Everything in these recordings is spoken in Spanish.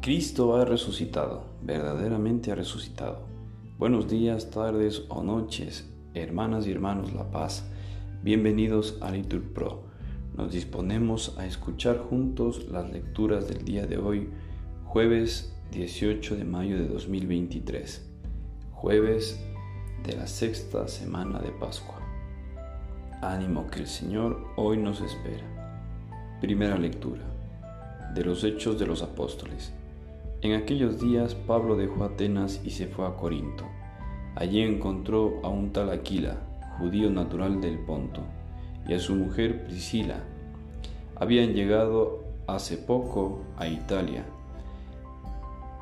Cristo ha resucitado, verdaderamente ha resucitado. Buenos días, tardes o noches, hermanas y hermanos La Paz. Bienvenidos a Litur Pro. Nos disponemos a escuchar juntos las lecturas del día de hoy, jueves 18 de mayo de 2023, jueves de la sexta semana de Pascua. Ánimo que el Señor hoy nos espera. Primera lectura de los Hechos de los Apóstoles. En aquellos días Pablo dejó Atenas y se fue a Corinto. Allí encontró a un tal Aquila, judío natural del Ponto, y a su mujer Priscila. Habían llegado hace poco a Italia,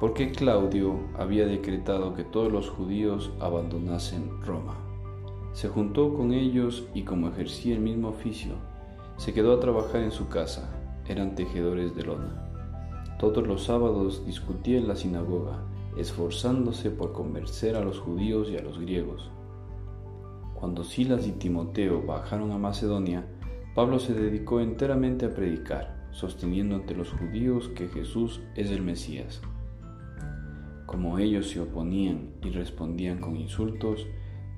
porque Claudio había decretado que todos los judíos abandonasen Roma. Se juntó con ellos y como ejercía el mismo oficio, se quedó a trabajar en su casa. Eran tejedores de lona. Todos los sábados discutía en la sinagoga, esforzándose por convencer a los judíos y a los griegos. Cuando Silas y Timoteo bajaron a Macedonia, Pablo se dedicó enteramente a predicar, sosteniendo ante los judíos que Jesús es el Mesías. Como ellos se oponían y respondían con insultos,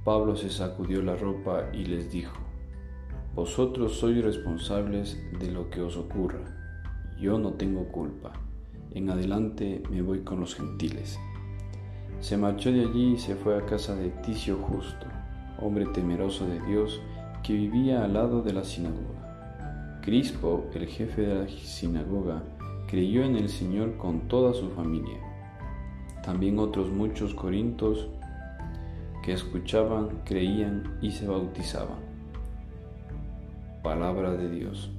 Pablo se sacudió la ropa y les dijo, Vosotros sois responsables de lo que os ocurra, yo no tengo culpa en adelante me voy con los gentiles. Se marchó de allí y se fue a casa de Ticio Justo, hombre temeroso de Dios que vivía al lado de la sinagoga. Crispo, el jefe de la sinagoga, creyó en el Señor con toda su familia. También otros muchos corintos que escuchaban, creían y se bautizaban. Palabra de Dios.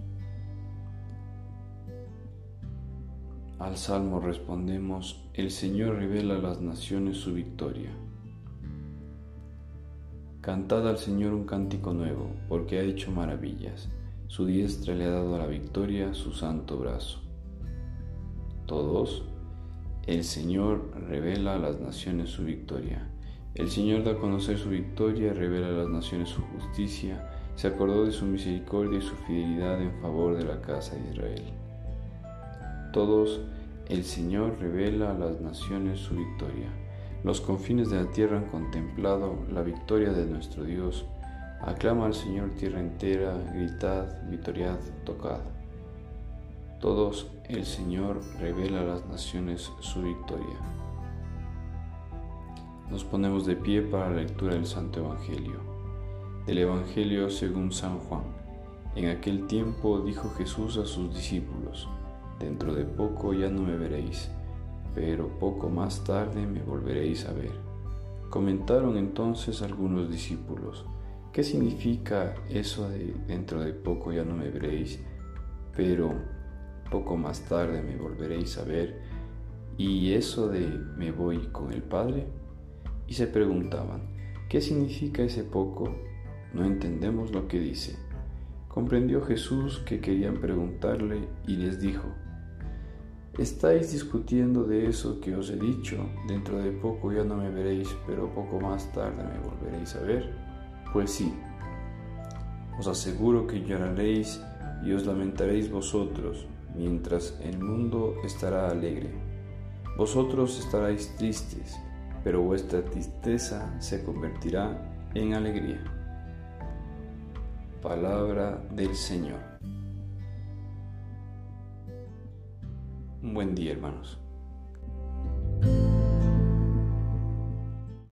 Al salmo respondemos, el Señor revela a las naciones su victoria. Cantad al Señor un cántico nuevo, porque ha hecho maravillas. Su diestra le ha dado la victoria, su santo brazo. Todos, el Señor revela a las naciones su victoria. El Señor da a conocer su victoria, revela a las naciones su justicia, se acordó de su misericordia y su fidelidad en favor de la casa de Israel todos, el Señor revela a las naciones su victoria. Los confines de la tierra han contemplado la victoria de nuestro Dios. Aclama al Señor tierra entera, gritad, victoriad, tocad. Todos, el Señor revela a las naciones su victoria. Nos ponemos de pie para la lectura del Santo Evangelio. Del Evangelio según San Juan. En aquel tiempo dijo Jesús a sus discípulos, Dentro de poco ya no me veréis, pero poco más tarde me volveréis a ver. Comentaron entonces algunos discípulos, ¿qué significa eso de dentro de poco ya no me veréis, pero poco más tarde me volveréis a ver? ¿Y eso de me voy con el Padre? Y se preguntaban, ¿qué significa ese poco? No entendemos lo que dice. Comprendió Jesús que querían preguntarle y les dijo, Estáis discutiendo de eso que os he dicho, dentro de poco ya no me veréis, pero poco más tarde me volveréis a ver. Pues sí, os aseguro que lloraréis y os lamentaréis vosotros, mientras el mundo estará alegre. Vosotros estaréis tristes, pero vuestra tristeza se convertirá en alegría. Palabra del Señor. Un buen día, hermanos.